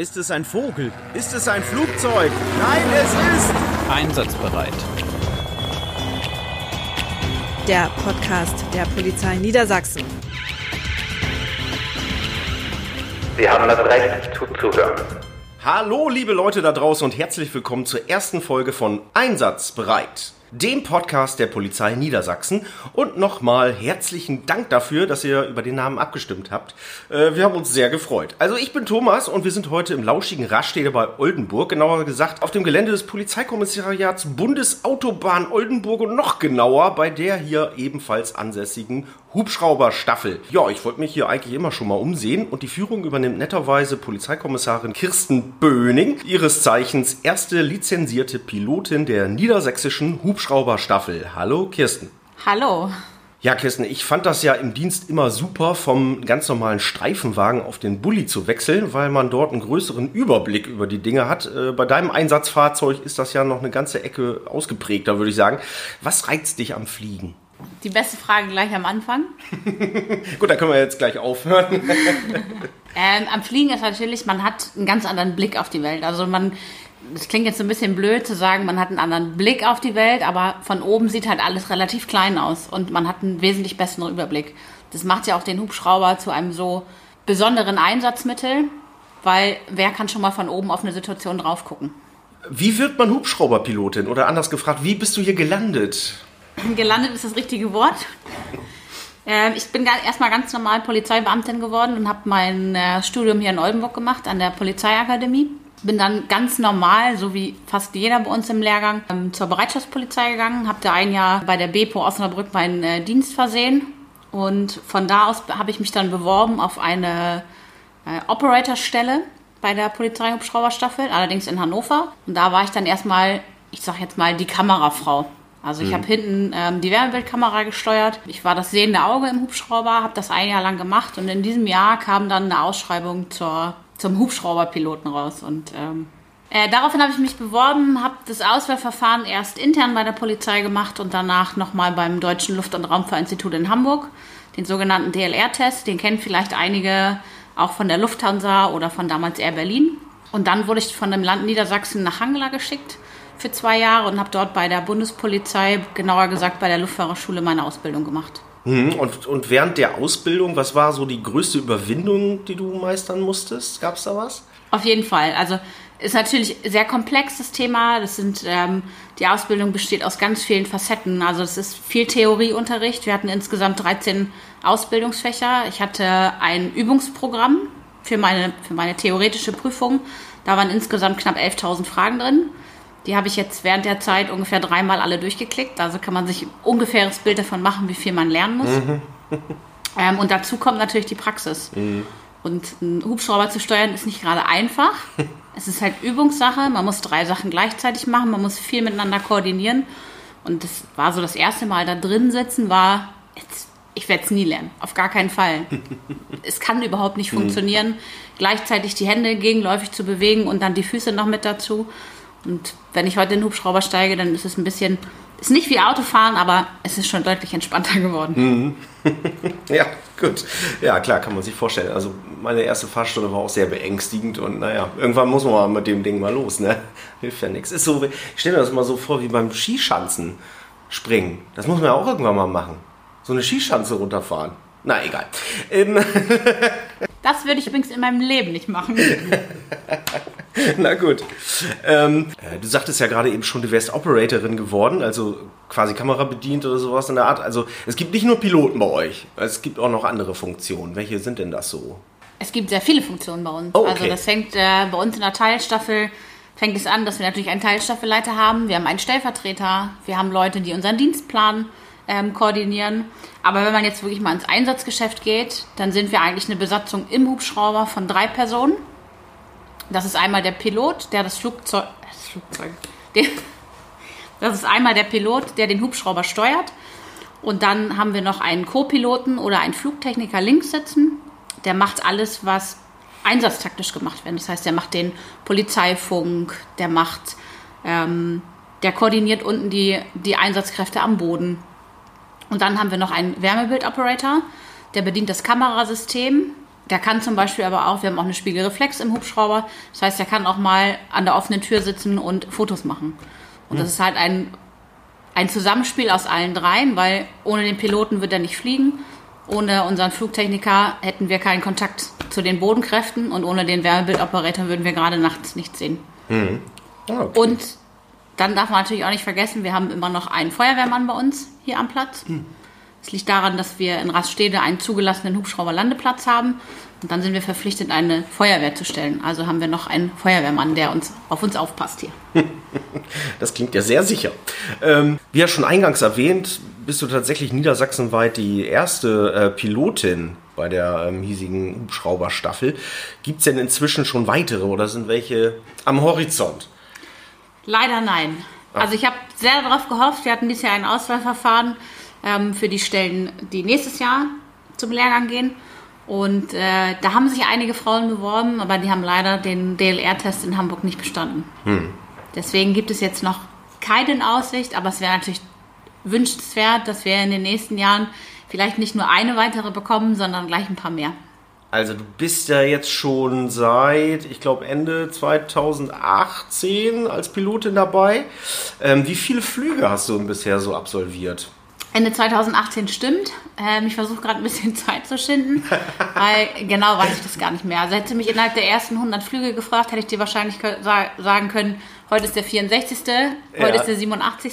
Ist es ein Vogel? Ist es ein Flugzeug? Nein, es ist einsatzbereit. Der Podcast der Polizei Niedersachsen. Sie haben das Recht zuzuhören. Hallo, liebe Leute da draußen und herzlich willkommen zur ersten Folge von Einsatzbereit dem Podcast der Polizei Niedersachsen. Und nochmal herzlichen Dank dafür, dass ihr über den Namen abgestimmt habt. Äh, wir haben uns sehr gefreut. Also ich bin Thomas und wir sind heute im lauschigen Raststätte bei Oldenburg, genauer gesagt auf dem Gelände des Polizeikommissariats Bundesautobahn Oldenburg und noch genauer bei der hier ebenfalls ansässigen Hubschrauberstaffel. Ja, ich wollte mich hier eigentlich immer schon mal umsehen und die Führung übernimmt netterweise Polizeikommissarin Kirsten Böning, ihres Zeichens erste lizenzierte Pilotin der niedersächsischen Hubschrauberstaffel. Hallo Kirsten. Hallo. Ja, Kirsten, ich fand das ja im Dienst immer super, vom ganz normalen Streifenwagen auf den Bulli zu wechseln, weil man dort einen größeren Überblick über die Dinge hat. Äh, bei deinem Einsatzfahrzeug ist das ja noch eine ganze Ecke ausgeprägter, würde ich sagen. Was reizt dich am Fliegen? Die beste Frage gleich am Anfang. Gut, da können wir jetzt gleich aufhören. ähm, am Fliegen ist natürlich, man hat einen ganz anderen Blick auf die Welt. Also man, das klingt jetzt so ein bisschen blöd zu sagen, man hat einen anderen Blick auf die Welt, aber von oben sieht halt alles relativ klein aus und man hat einen wesentlich besseren Überblick. Das macht ja auch den Hubschrauber zu einem so besonderen Einsatzmittel, weil wer kann schon mal von oben auf eine Situation drauf gucken? Wie wird man Hubschrauberpilotin? Oder anders gefragt, wie bist du hier gelandet? gelandet ist das richtige Wort. Ähm, ich bin erstmal ganz normal Polizeibeamtin geworden und habe mein äh, Studium hier in Oldenburg gemacht an der Polizeiakademie. Bin dann ganz normal, so wie fast jeder bei uns im Lehrgang, ähm, zur Bereitschaftspolizei gegangen, habe da ein Jahr bei der Bepo Osnabrück meinen äh, Dienst versehen und von da aus habe ich mich dann beworben auf eine äh, Operatorstelle bei der Polizeihubschrauberstaffel, allerdings in Hannover. Und da war ich dann erstmal, ich sag jetzt mal, die Kamerafrau. Also ich mhm. habe hinten ähm, die Wärmebildkamera gesteuert. Ich war das sehende Auge im Hubschrauber, habe das ein Jahr lang gemacht und in diesem Jahr kam dann eine Ausschreibung zur, zum Hubschrauberpiloten raus. Und ähm, äh, daraufhin habe ich mich beworben, habe das Auswahlverfahren erst intern bei der Polizei gemacht und danach nochmal beim Deutschen Luft- und Raumfahrtinstitut in Hamburg, den sogenannten DLR-Test. Den kennen vielleicht einige auch von der Lufthansa oder von damals Air Berlin. Und dann wurde ich von dem Land Niedersachsen nach Hangela geschickt für zwei Jahre und habe dort bei der Bundespolizei, genauer gesagt bei der Luftfahrerschule, meine Ausbildung gemacht. Mhm. Und, und während der Ausbildung, was war so die größte Überwindung, die du meistern musstest? Gab es da was? Auf jeden Fall. Also ist natürlich sehr komplexes Thema. Das sind ähm, die Ausbildung besteht aus ganz vielen Facetten. Also es ist viel Theorieunterricht. Wir hatten insgesamt 13 Ausbildungsfächer. Ich hatte ein Übungsprogramm für meine für meine theoretische Prüfung. Da waren insgesamt knapp 11.000 Fragen drin. Die habe ich jetzt während der Zeit ungefähr dreimal alle durchgeklickt. Also kann man sich ein ungefähres Bild davon machen, wie viel man lernen muss. Mhm. ähm, und dazu kommt natürlich die Praxis. Mhm. Und einen Hubschrauber zu steuern ist nicht gerade einfach. es ist halt Übungssache. Man muss drei Sachen gleichzeitig machen. Man muss viel miteinander koordinieren. Und das war so das erste Mal da drin sitzen, war, jetzt, ich werde es nie lernen. Auf gar keinen Fall. es kann überhaupt nicht mhm. funktionieren, gleichzeitig die Hände gegenläufig zu bewegen und dann die Füße noch mit dazu. Und wenn ich heute in den Hubschrauber steige, dann ist es ein bisschen, ist nicht wie Autofahren, aber es ist schon deutlich entspannter geworden. Mhm. ja, gut. Ja, klar, kann man sich vorstellen. Also meine erste Fahrstunde war auch sehr beängstigend und naja, irgendwann muss man mal mit dem Ding mal los, ne? Hilft ja nichts. Ist so, ich stelle mir das mal so vor wie beim Skischanzen springen. Das muss man ja auch irgendwann mal machen. So eine Skischanze runterfahren. Na, egal. Ähm das würde ich übrigens in meinem Leben nicht machen. Na gut. Ähm, äh, du sagtest ja gerade eben schon, du wärst Operatorin geworden, also quasi Kamera bedient oder sowas in der Art. Also es gibt nicht nur Piloten bei euch, es gibt auch noch andere Funktionen. Welche sind denn das so? Es gibt sehr viele Funktionen bei uns. Oh, okay. Also das fängt äh, bei uns in der Teilstaffel fängt es an, dass wir natürlich einen Teilstaffelleiter haben, wir haben einen Stellvertreter, wir haben Leute, die unseren Dienstplan ähm, koordinieren. Aber wenn man jetzt wirklich mal ins Einsatzgeschäft geht, dann sind wir eigentlich eine Besatzung im Hubschrauber von drei Personen. Das ist einmal der Pilot, der das Flugzeug, das Flugzeug, der, das ist einmal der Pilot, der den Hubschrauber steuert. Und dann haben wir noch einen Co-Piloten oder einen Flugtechniker links sitzen. Der macht alles, was einsatztaktisch gemacht wird. Das heißt, der macht den Polizeifunk, der macht, ähm, der koordiniert unten die, die Einsatzkräfte am Boden. Und dann haben wir noch einen Wärmebildoperator, der bedient das Kamerasystem. Der kann zum Beispiel aber auch, wir haben auch eine Spiegelreflex im Hubschrauber. Das heißt, der kann auch mal an der offenen Tür sitzen und Fotos machen. Und das ist halt ein, ein Zusammenspiel aus allen dreien, weil ohne den Piloten wird er nicht fliegen. Ohne unseren Flugtechniker hätten wir keinen Kontakt zu den Bodenkräften und ohne den Wärmebildoperator würden wir gerade nachts nichts sehen. Ah, okay. Und dann darf man natürlich auch nicht vergessen, wir haben immer noch einen Feuerwehrmann bei uns hier am Platz. Es liegt daran, dass wir in Raststede einen zugelassenen Hubschrauberlandeplatz haben. Und dann sind wir verpflichtet, eine Feuerwehr zu stellen. Also haben wir noch einen Feuerwehrmann, der uns auf uns aufpasst hier. Das klingt ja sehr sicher. Ähm, wie ja schon eingangs erwähnt, bist du tatsächlich niedersachsenweit die erste äh, Pilotin bei der ähm, hiesigen Hubschrauberstaffel. Gibt es denn inzwischen schon weitere oder sind welche am Horizont? Leider nein. Also ich habe sehr darauf gehofft. Wir hatten dieses Jahr ein Auswahlverfahren ähm, für die Stellen, die nächstes Jahr zum Lehrgang gehen. Und äh, da haben sich einige Frauen beworben, aber die haben leider den DLR-Test in Hamburg nicht bestanden. Deswegen gibt es jetzt noch keine in Aussicht, aber es wäre natürlich wünschenswert, dass wir in den nächsten Jahren vielleicht nicht nur eine weitere bekommen, sondern gleich ein paar mehr. Also du bist ja jetzt schon seit, ich glaube, Ende 2018 als Pilotin dabei. Ähm, wie viele Flüge hast du bisher so absolviert? Ende 2018 stimmt. Ähm, ich versuche gerade ein bisschen Zeit zu schinden, weil genau weiß ich das gar nicht mehr. Also hätte mich innerhalb der ersten 100 Flüge gefragt, hätte ich dir wahrscheinlich sagen können, heute ist der 64., heute Ja. ist der 87.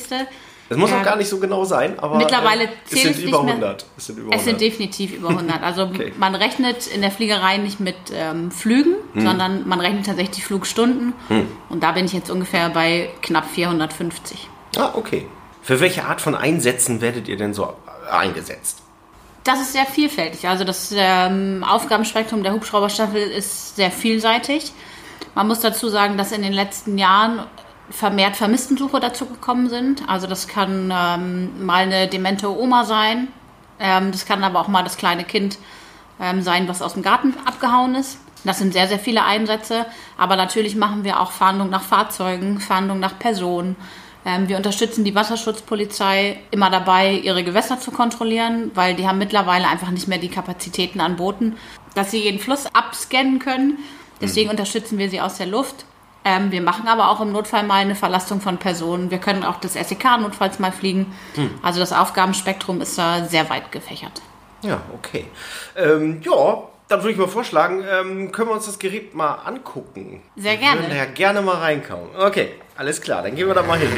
Das muss Ja. auch gar nicht so genau sein, aber Mittlerweile äh, es zählt sind es nicht über mehr. 100. Es sind über Es sind 100. definitiv über 100. Also Okay. man rechnet in der Fliegerei nicht mit ähm, Flügen, Hm. sondern man rechnet tatsächlich Flugstunden. Und da bin ich jetzt ungefähr bei knapp 450. Ah, okay. Für welche Art von Einsätzen werdet ihr denn so eingesetzt? Das ist sehr vielfältig. Also das ähm, Aufgabenspektrum der Hubschrauberstaffel ist sehr vielseitig. Man muss dazu sagen, dass in den letzten Jahren vermehrt Vermisstensuche dazu gekommen sind. Also das kann ähm, mal eine demente Oma sein. Ähm, das kann aber auch mal das kleine Kind ähm, sein, was aus dem Garten abgehauen ist. Das sind sehr, sehr viele Einsätze. Aber natürlich machen wir auch Fahndung nach Fahrzeugen, Fahndung nach Personen. Ähm, wir unterstützen die Wasserschutzpolizei immer dabei, ihre Gewässer zu kontrollieren, weil die haben mittlerweile einfach nicht mehr die Kapazitäten an Booten, dass sie jeden Fluss abscannen können. Deswegen unterstützen wir sie aus der Luft. Ähm, wir machen aber auch im Notfall mal eine Verlastung von Personen. Wir können auch das SEK notfalls mal fliegen. Also das Aufgabenspektrum ist da sehr weit gefächert. Ja, okay. Ähm, ja, dann würde ich mal vorschlagen, ähm, können wir uns das Gerät mal angucken. Sehr gerne. Wir würden ja gerne mal reinkauen. Okay, alles klar, dann gehen wir da mal hin.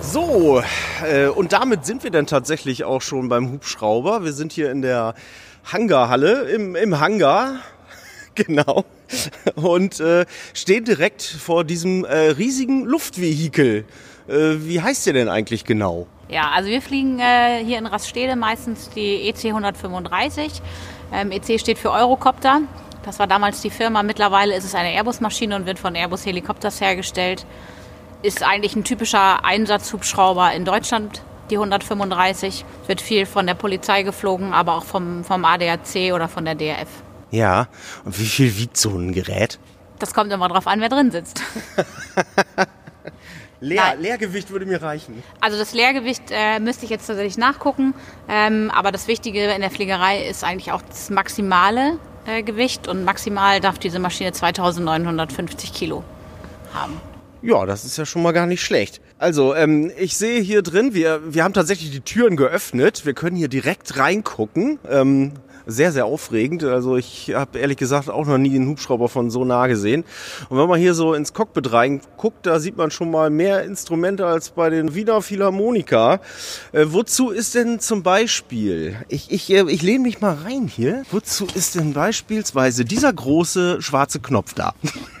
So, äh, und damit sind wir dann tatsächlich auch schon beim Hubschrauber. Wir sind hier in der Hangarhalle, im, im Hangar. Genau. Und äh, stehen direkt vor diesem äh, riesigen Luftvehikel. Äh, wie heißt der denn eigentlich genau? Ja, also wir fliegen äh, hier in Raststede meistens die EC 135. Ähm, EC steht für Eurocopter. Das war damals die Firma. Mittlerweile ist es eine Airbus-Maschine und wird von Airbus Helikopters hergestellt. Ist eigentlich ein typischer Einsatzhubschrauber in Deutschland, die 135. Wird viel von der Polizei geflogen, aber auch vom, vom ADAC oder von der DRF. Ja, und wie viel wiegt so ein Gerät? Das kommt immer drauf an, wer drin sitzt. Leer. Leergewicht würde mir reichen. Also das Leergewicht äh, müsste ich jetzt tatsächlich nachgucken. Ähm, aber das Wichtige in der Fliegerei ist eigentlich auch das maximale äh, Gewicht. Und maximal darf diese Maschine 2950 Kilo haben. Ja, das ist ja schon mal gar nicht schlecht. Also, ähm, ich sehe hier drin, wir, wir haben tatsächlich die Türen geöffnet. Wir können hier direkt reingucken. Ähm, sehr, sehr aufregend. Also ich habe ehrlich gesagt auch noch nie einen Hubschrauber von so nah gesehen. Und wenn man hier so ins Cockpit reinguckt, da sieht man schon mal mehr Instrumente als bei den Wiener Philharmonika. Äh, wozu ist denn zum Beispiel, ich, ich, ich lehne mich mal rein hier, wozu ist denn beispielsweise dieser große schwarze Knopf da?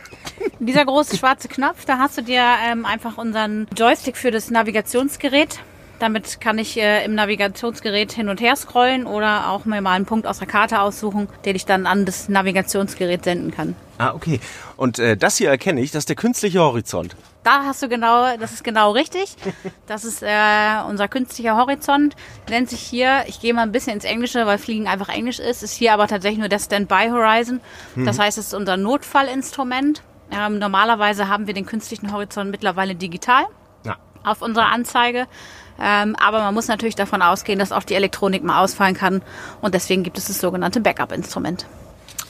Dieser große schwarze Knopf, da hast du dir ähm, einfach unseren Joystick für das Navigationsgerät. Damit kann ich äh, im Navigationsgerät hin und her scrollen oder auch mir mal einen Punkt aus der Karte aussuchen, den ich dann an das Navigationsgerät senden kann. Ah, okay. Und äh, das hier erkenne ich, das ist der künstliche Horizont. Da hast du genau, das ist genau richtig. Das ist äh, unser künstlicher Horizont. Nennt sich hier, ich gehe mal ein bisschen ins Englische, weil Fliegen einfach Englisch ist, ist hier aber tatsächlich nur der Standby Horizon. Das heißt, es ist unser Notfallinstrument. Ähm, normalerweise haben wir den künstlichen Horizont mittlerweile digital. Ja. auf unsere Anzeige. Ähm, aber man muss natürlich davon ausgehen, dass auch die Elektronik mal ausfallen kann. Und deswegen gibt es das sogenannte Backup-Instrument.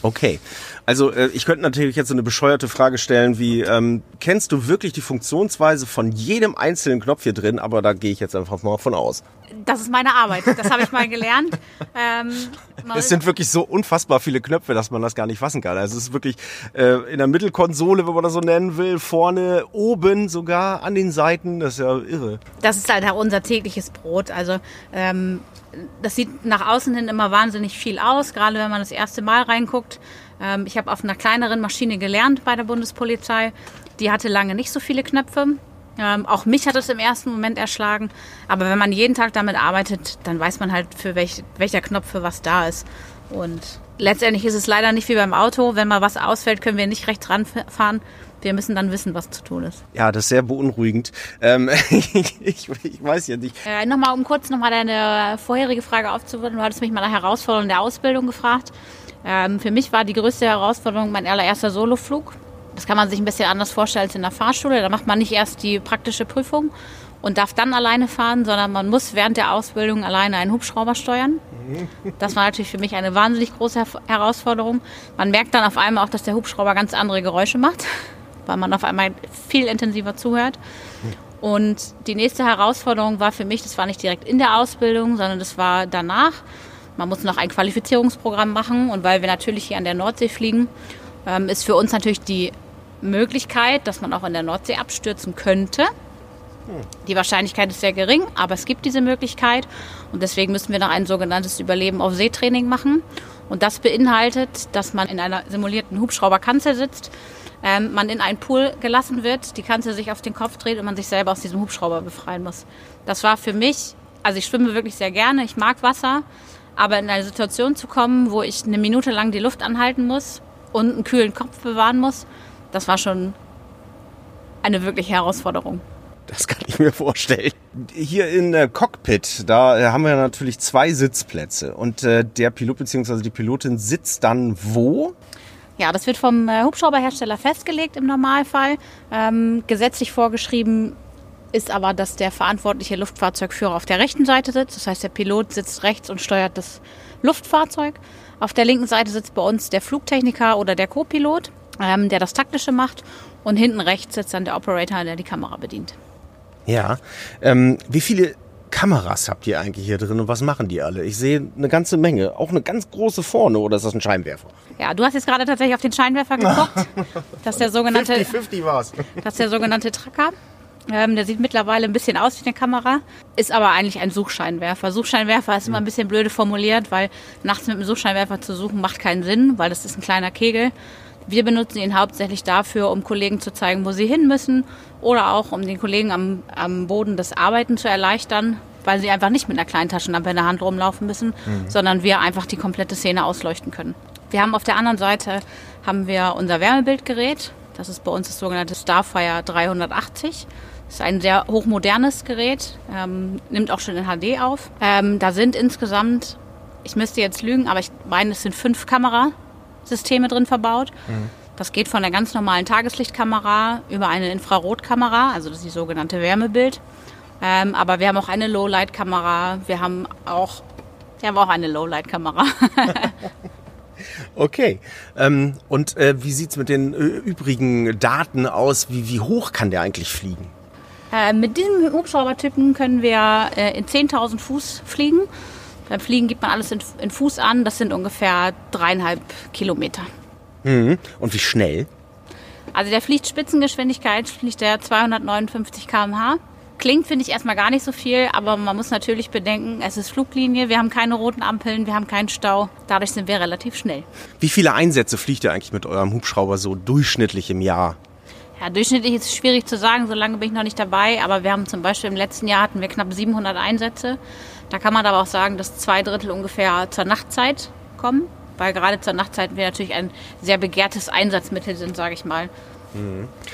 Okay. Also äh, ich könnte natürlich jetzt so eine bescheuerte Frage stellen wie, ähm, kennst du wirklich die Funktionsweise von jedem einzelnen Knopf hier drin? Aber da gehe ich jetzt einfach mal von aus. Das ist meine Arbeit. Das habe ich mal gelernt. Ähm, es sind wirklich so unfassbar viele Knöpfe, dass man das gar nicht fassen kann. Also es ist wirklich äh, in der Mittelkonsole, wenn man das so nennen will, vorne, oben sogar, an den Seiten. Das ist ja irre. Das ist halt auch unser tägliches Brot. Also ähm, das sieht nach außen hin immer wahnsinnig viel aus, gerade wenn man das erste Mal reinguckt. Ähm, ich habe auf einer kleineren Maschine gelernt bei der Bundespolizei. Die hatte lange nicht so viele Knöpfe. Ähm, auch mich hat es im ersten Moment erschlagen. Aber wenn man jeden Tag damit arbeitet, dann weiß man halt, für welch, welcher Knopf für was da ist. Und letztendlich ist es leider nicht wie beim Auto. Wenn mal was ausfällt, können wir nicht rechts ranfahren. Wir müssen dann wissen, was zu tun ist. Ja, das ist sehr beunruhigend. Ähm, ich, ich, weiß ja nicht. Äh, nochmal, um kurz nochmal deine vorherige Frage aufzuwirken. Du hattest mich mal nach Herausforderungen der Ausbildung gefragt. Ähm, für mich war die größte Herausforderung mein allererster Soloflug. Das kann man sich ein bisschen anders vorstellen als in der Fahrschule. Da macht man nicht erst die praktische Prüfung und darf dann alleine fahren, sondern man muss während der Ausbildung alleine einen Hubschrauber steuern. Das war natürlich für mich eine wahnsinnig große Herausforderung. Man merkt dann auf einmal auch, dass der Hubschrauber ganz andere Geräusche macht, weil man auf einmal viel intensiver zuhört. Und die nächste Herausforderung war für mich, das war nicht direkt in der Ausbildung, sondern das war danach. Man muss noch ein Qualifizierungsprogramm machen und weil wir natürlich hier an der Nordsee fliegen, ähm, ist für uns natürlich die Möglichkeit, dass man auch in der Nordsee abstürzen könnte. Die Wahrscheinlichkeit ist sehr gering, aber es gibt diese Möglichkeit und deswegen müssen wir noch ein sogenanntes Überleben auf Seetraining machen. Und das beinhaltet, dass man in einer simulierten Hubschrauberkanzel sitzt, ähm, man in einen Pool gelassen wird, die Kanzel sich auf den Kopf dreht und man sich selber aus diesem Hubschrauber befreien muss. Das war für mich, also ich schwimme wirklich sehr gerne, ich mag Wasser, aber in eine Situation zu kommen, wo ich eine Minute lang die Luft anhalten muss und einen kühlen Kopf bewahren muss, das war schon eine wirkliche Herausforderung. Das kann ich mir vorstellen. Hier in der Cockpit, da äh, haben wir natürlich zwei Sitzplätze und äh, der Pilot bzw. die Pilotin sitzt dann wo? Ja, das wird vom äh, Hubschrauberhersteller festgelegt im Normalfall. Ähm, gesetzlich vorgeschrieben ist aber, dass der verantwortliche Luftfahrzeugführer auf der rechten Seite sitzt. Das heißt, der Pilot sitzt rechts und steuert das Luftfahrzeug. Auf der linken Seite sitzt bei uns der Flugtechniker oder der Co-Pilot, ähm, der das Taktische macht. Und hinten rechts sitzt dann der Operator, der die Kamera bedient. Ja. Ähm, wie viele Kameras habt ihr eigentlich hier drin und was machen die alle? Ich sehe eine ganze Menge. Auch eine ganz große vorne oder ist das ein Scheinwerfer? Ja, du hast jetzt gerade tatsächlich auf den Scheinwerfer geguckt. das ist der sogenannte. 50-50 war's. Das ist der sogenannte Tracker. Ähm, der sieht mittlerweile ein bisschen aus wie eine Kamera, ist aber eigentlich ein Suchscheinwerfer. Suchscheinwerfer ist immer ein bisschen blöde formuliert, weil nachts mit einem Suchscheinwerfer zu suchen macht keinen Sinn, weil das ist ein kleiner Kegel. Wir benutzen ihn hauptsächlich dafür, um Kollegen zu zeigen, wo sie hin müssen oder auch um den Kollegen am, am Boden das Arbeiten zu erleichtern, weil sie einfach nicht mit einer kleinen Taschenlampe in der Hand rumlaufen müssen, mhm. sondern wir einfach die komplette Szene ausleuchten können. Wir haben auf der anderen Seite haben wir unser Wärmebildgerät. Das ist bei uns das sogenannte Starfire 380. Das ist ein sehr hochmodernes Gerät, ähm, nimmt auch schon in HD auf. Ähm, da sind insgesamt, ich müsste jetzt lügen, aber ich meine, es sind fünf Kamerasysteme drin verbaut. Mhm. Das geht von der ganz normalen Tageslichtkamera über eine Infrarotkamera, also das ist die sogenannte Wärmebild. Ähm, aber wir haben auch eine Lowlight-Kamera. Wir haben auch, wir haben auch eine Lowlight-Kamera. Okay. Ähm, und äh, wie sieht es mit den äh, übrigen Daten aus? Wie, wie hoch kann der eigentlich fliegen? Äh, mit diesem Hubschraubertypen können wir äh, in 10.000 Fuß fliegen. Beim Fliegen gibt man alles in, in, Fuß an. Das sind ungefähr dreieinhalb Kilometer. Mhm. Und wie schnell? Also der fliegt Spitzengeschwindigkeit, fliegt der 259 km/h. Klingt, finde ich, erstmal gar nicht so viel, aber man muss natürlich bedenken, es ist Fluglinie, wir haben keine roten Ampeln, wir haben keinen Stau. Dadurch sind wir relativ schnell. Wie viele Einsätze fliegt ihr eigentlich mit eurem Hubschrauber so durchschnittlich im Jahr? Ja, durchschnittlich ist es schwierig zu sagen, so lange bin ich noch nicht dabei, aber wir haben zum Beispiel im letzten Jahr hatten wir knapp 700 Einsätze. Da kann man aber auch sagen, dass zwei Drittel ungefähr zur Nachtzeit kommen, weil gerade zur Nachtzeit wir natürlich ein sehr begehrtes Einsatzmittel sind, sage ich mal.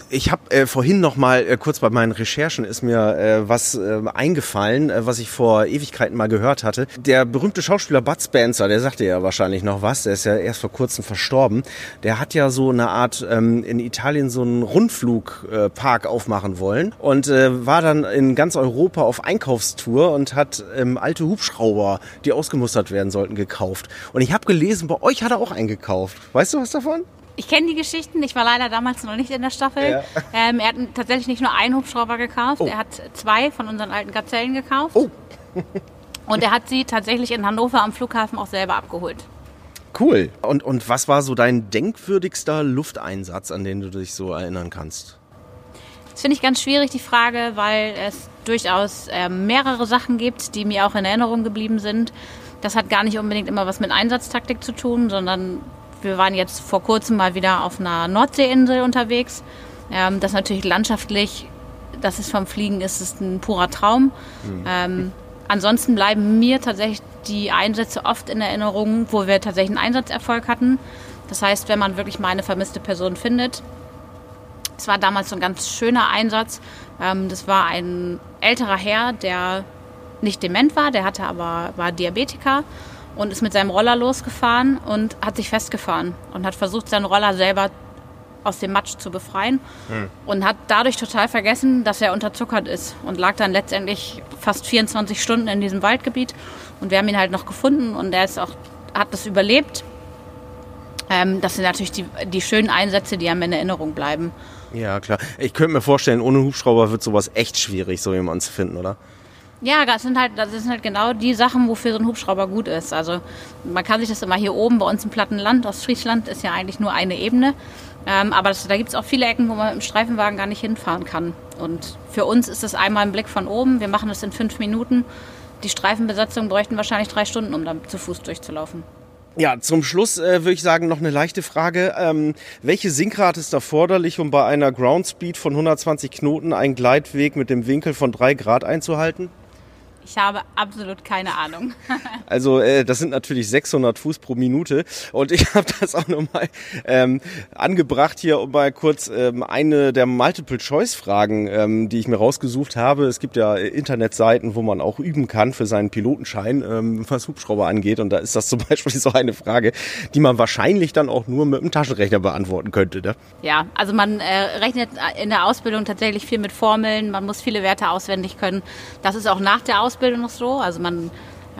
Ich habe äh, vorhin noch mal äh, kurz bei meinen Recherchen ist mir äh, was äh, eingefallen, äh, was ich vor Ewigkeiten mal gehört hatte. Der berühmte Schauspieler Bud Spencer, der sagte ja wahrscheinlich noch was, der ist ja erst vor kurzem verstorben. Der hat ja so eine Art ähm, in Italien so einen Rundflugpark äh, aufmachen wollen und äh, war dann in ganz Europa auf Einkaufstour und hat ähm, alte Hubschrauber, die ausgemustert werden sollten, gekauft. Und ich habe gelesen, bei euch hat er auch einen gekauft. Weißt du was davon? Ich kenne die Geschichten. Ich war leider damals noch nicht in der Staffel. Ja. Ähm, er hat tatsächlich nicht nur einen Hubschrauber gekauft, Oh. er hat zwei von unseren alten Gazellen gekauft. Oh. Und er hat sie tatsächlich in Hannover am Flughafen auch selber abgeholt. Cool. Und, und was war so dein denkwürdigster Lufteinsatz, an den du dich so erinnern kannst? Das finde ich ganz schwierig, die Frage, weil es durchaus ähm, mehrere Sachen gibt, die mir auch in Erinnerung geblieben sind. Das hat gar nicht unbedingt immer was mit Einsatztaktik zu tun, sondern wir waren jetzt vor kurzem mal wieder auf einer Nordseeinsel unterwegs. Ähm, das natürlich landschaftlich, das ist vom Fliegen, ist es ein purer Traum. Ähm, ansonsten bleiben mir tatsächlich die Einsätze oft in Erinnerung, wo wir tatsächlich einen Einsatzerfolg hatten. Das heißt, wenn man wirklich mal eine vermisste Person findet, es war damals so ein ganz schöner Einsatz. Ähm, das war ein älterer Herr, der nicht dement war, der hatte aber war Diabetiker und ist mit seinem Roller losgefahren und hat sich festgefahren und hat versucht, seinen Roller selber aus dem Matsch zu befreien und hat dadurch total vergessen, dass er unterzuckert ist und lag dann letztendlich fast 24 Stunden in diesem Waldgebiet und wir haben ihn halt noch gefunden und er ist auch hat das überlebt. Ähm, das sind natürlich die, die schönen Einsätze, die einem in Erinnerung bleiben. Ja, klar. Ich könnte mir vorstellen, ohne Hubschrauber wird sowas echt schwierig, so jemanden zu finden, oder? Ja, das sind halt, das sind halt genau die Sachen, wofür so ein Hubschrauber gut ist. Also man kann sich das immer hier oben bei uns im platten Land, Ostfriesland ist ja eigentlich nur eine Ebene. Ähm, aber das, da gibt es auch viele Ecken, wo man dem Streifenwagen gar nicht hinfahren kann. Und für uns ist das einmal ein Blick von oben. Wir machen das in fünf Minuten. Die Streifenbesatzung bräuchten wahrscheinlich drei Stunden, um da zu Fuß durchzulaufen. Ja, zum Schluss äh, würde ich sagen, noch eine leichte Frage. Ähm, welche Sinkrate ist erforderlich, um bei einer Ground Speed von 120 Knoten einen Gleitweg mit dem Winkel von 3 Grad einzuhalten? Ich habe absolut keine Ahnung. Also äh, das sind natürlich 600 Fuß pro Minute und ich habe das auch nochmal ähm, angebracht hier, um mal kurz ähm, eine der Multiple-Choice-Fragen, ähm, die ich mir rausgesucht habe. Es gibt ja äh, Internetseiten, wo man auch üben kann für seinen Pilotenschein, ähm, was Hubschrauber angeht und da ist das zum Beispiel so eine Frage, die man wahrscheinlich dann auch nur mit einem Taschenrechner beantworten könnte. Ne? Ja, also man äh, rechnet in der Ausbildung tatsächlich viel mit Formeln, man muss viele Werte auswendig können. Das ist auch nach der Ausbildung noch so. Also man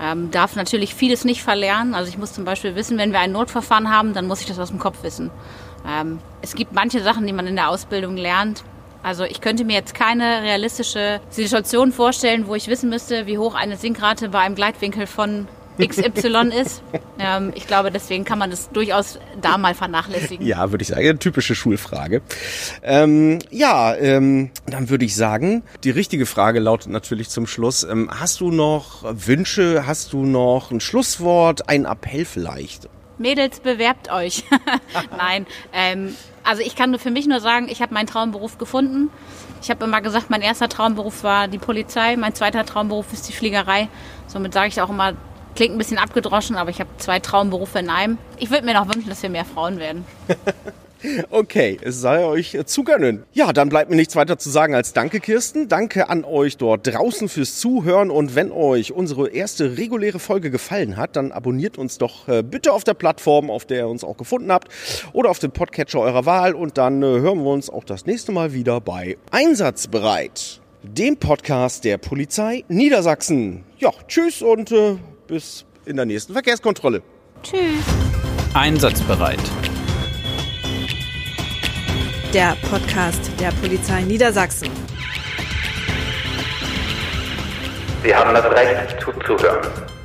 ähm, darf natürlich vieles nicht verlernen. Also ich muss zum Beispiel wissen, wenn wir ein Notverfahren haben, dann muss ich das aus dem Kopf wissen. Ähm, es gibt manche Sachen, die man in der Ausbildung lernt. Also ich könnte mir jetzt keine realistische Situation vorstellen, wo ich wissen müsste, wie hoch eine Sinkrate bei einem Gleitwinkel von XY ist. Ähm, ich glaube, deswegen kann man das durchaus da mal vernachlässigen. Ja, würde ich sagen, eine typische Schulfrage. Ähm, ja, ähm, dann würde ich sagen, die richtige Frage lautet natürlich zum Schluss, ähm, hast du noch Wünsche, hast du noch ein Schlusswort, ein Appell vielleicht? Mädels, bewerbt euch. Nein, ähm, also ich kann nur für mich nur sagen, ich habe meinen Traumberuf gefunden. Ich habe immer gesagt, mein erster Traumberuf war die Polizei, mein zweiter Traumberuf ist die Fliegerei. Somit sage ich auch immer, klingt ein bisschen abgedroschen, aber ich habe zwei Traumberufe in einem. Ich würde mir noch wünschen, dass wir mehr Frauen werden. Okay, es sei euch zu gönnen. Ja, dann bleibt mir nichts weiter zu sagen als Danke, Kirsten. Danke an euch dort draußen fürs Zuhören. Und wenn euch unsere erste reguläre Folge gefallen hat, dann abonniert uns doch äh, bitte auf der Plattform, auf der ihr uns auch gefunden habt, oder auf dem Podcatcher eurer Wahl. Und dann äh, hören wir uns auch das nächste Mal wieder bei Einsatzbereit, dem Podcast der Polizei Niedersachsen. Ja, tschüss und äh, bis in der nächsten Verkehrskontrolle. Tschüss. Einsatzbereit. Der Podcast der Polizei Niedersachsen. Sie haben das Recht zuzuhören.